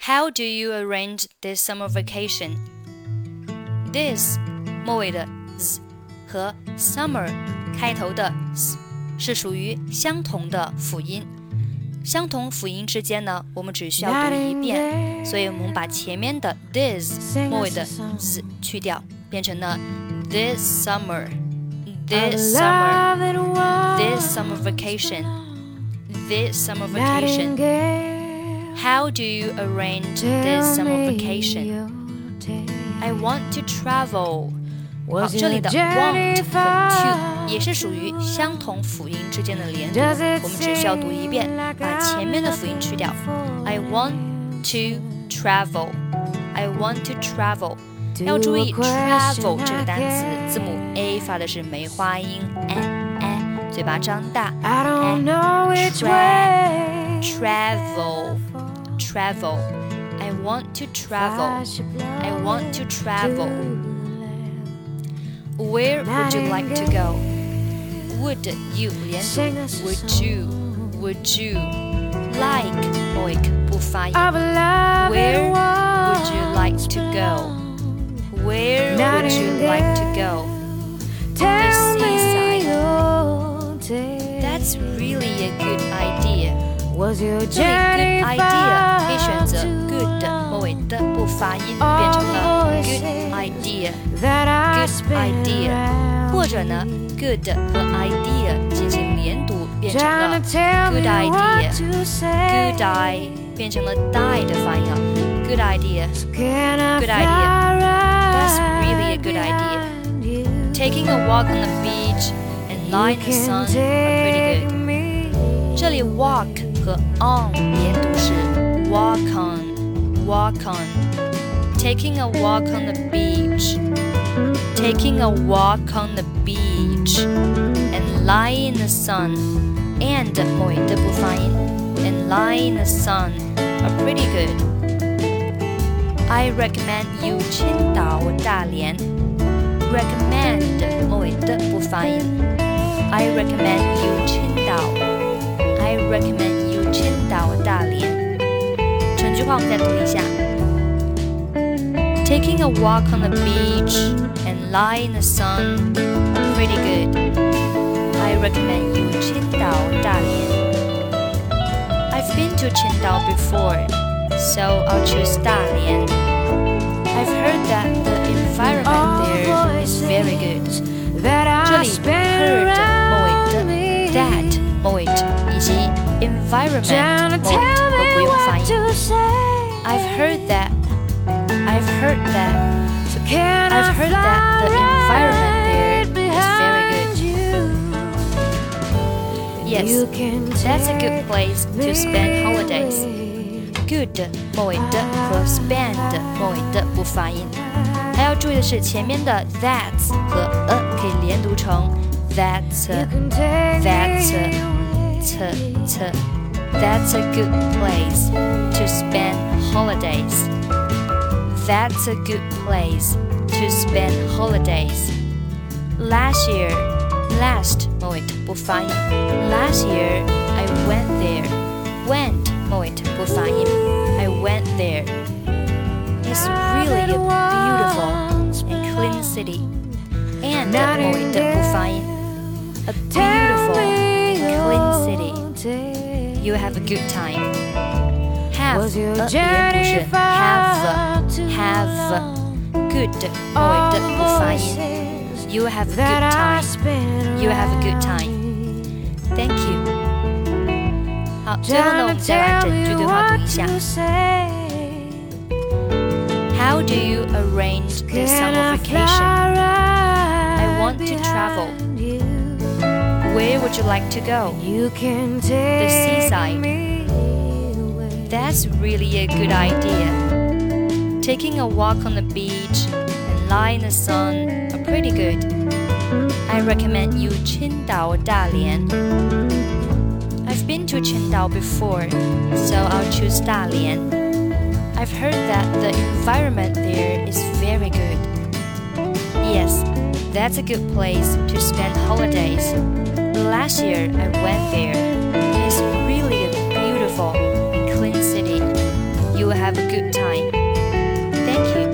How do you arrange this summer vacation? This 末尾的 z 和 summer 开头的 s 是属于相同的辅音。相同辅音之间呢，我们只需要读一遍，所以我们把前面的 this 末尾的 z 去掉，变成了 this summer, this summer, this summer vacation, this summer vacation. How do you arrange this summer vacation? I want to travel. 好，这里的 want 和 to 也是属于相同辅音之间的连读，我们只需要读一遍，把前面的辅音去掉。I want to travel. I want to travel. 要注意 travel 这个单词，字母 a 发的是梅花音 a a，嘴巴张大。travel travel. I want to travel. I want to travel. Where would you like to go? Would you 连读？Would you? Would you like? Oik 不发音。Where would you like to go? Where would you like to go? idea. 这里 good idea 可以选择 good 末尾的不发音，变成了 good idea。good idea，或者呢，good 和 idea 进行连读，变成了 good idea，good eye 变成了 die 的发音啊，good idea，good idea，that's really a good idea。Taking a walk on the beach and lie in the sun are pretty good。这里 walk 和 on 连读是 walk on，walk on。Taking a walk on the beach taking a walk on the beach and lie in the sun and 末尾的不发音 and lie in the sun are pretty good. I recommend you 青岛大连 recommend 末尾的不发音 I recommend you 青岛 I recommend you 青岛大连。整句话我们再读一下：Taking a walk on the beach and lie in the sun, pretty good. I recommend you 青岛大连。I've been to Qingdao before, so I'll choose Dalian. I've heard that the environment there is very good. 这里 heard 末尾的 that。environment 末尾都不用发音。I've heard that I've heard that. I've heard that the environment there is very good. Yes, that's a good place to spend holidays. Good 末尾的和 spend 末尾的不发音。还要注意的是，前面的 that 和 a 可以连读成 that's that's t That's a good place to spend holidays. That's a good place to spend holidays. Last year, last 末尾不发音。Last year I went there. Went 末尾不发音。I went there. It's really a beautiful and clean city. And 末尾的不发音。A beautiful and clean city. You have a good time. Have 呃连读是 have have good 末尾的不发音。You have a good time. You have a good time. Thank you. 好，最后呢，我们再把整句对话读一下。How do you arrange this summer vacation? You like to go? You can take The seaside. That's really a good idea. Taking a walk on the beach and lie in the sun are pretty good. I recommend you Qingdao Dalian. I've been to Qingdao before, so I'll choose Dalian. I've heard that the environment there is very good. Yes, that's a good place to spend holidays. Last year I went there. It's really a beautiful and clean city. You will have a good time. Thank you.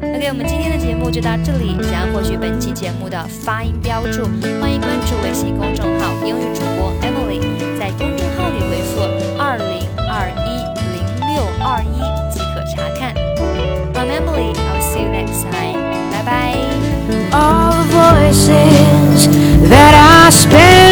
OK，我们今天的节目就到这里。想要获取本期节目的发音标注，欢迎关注微信公众号“英语主播 Emily”。在公众号里回复“二零二一零六二一”即可查看。I'm Emily. I'll see you next time. Bye bye. All the voices that I as pernas.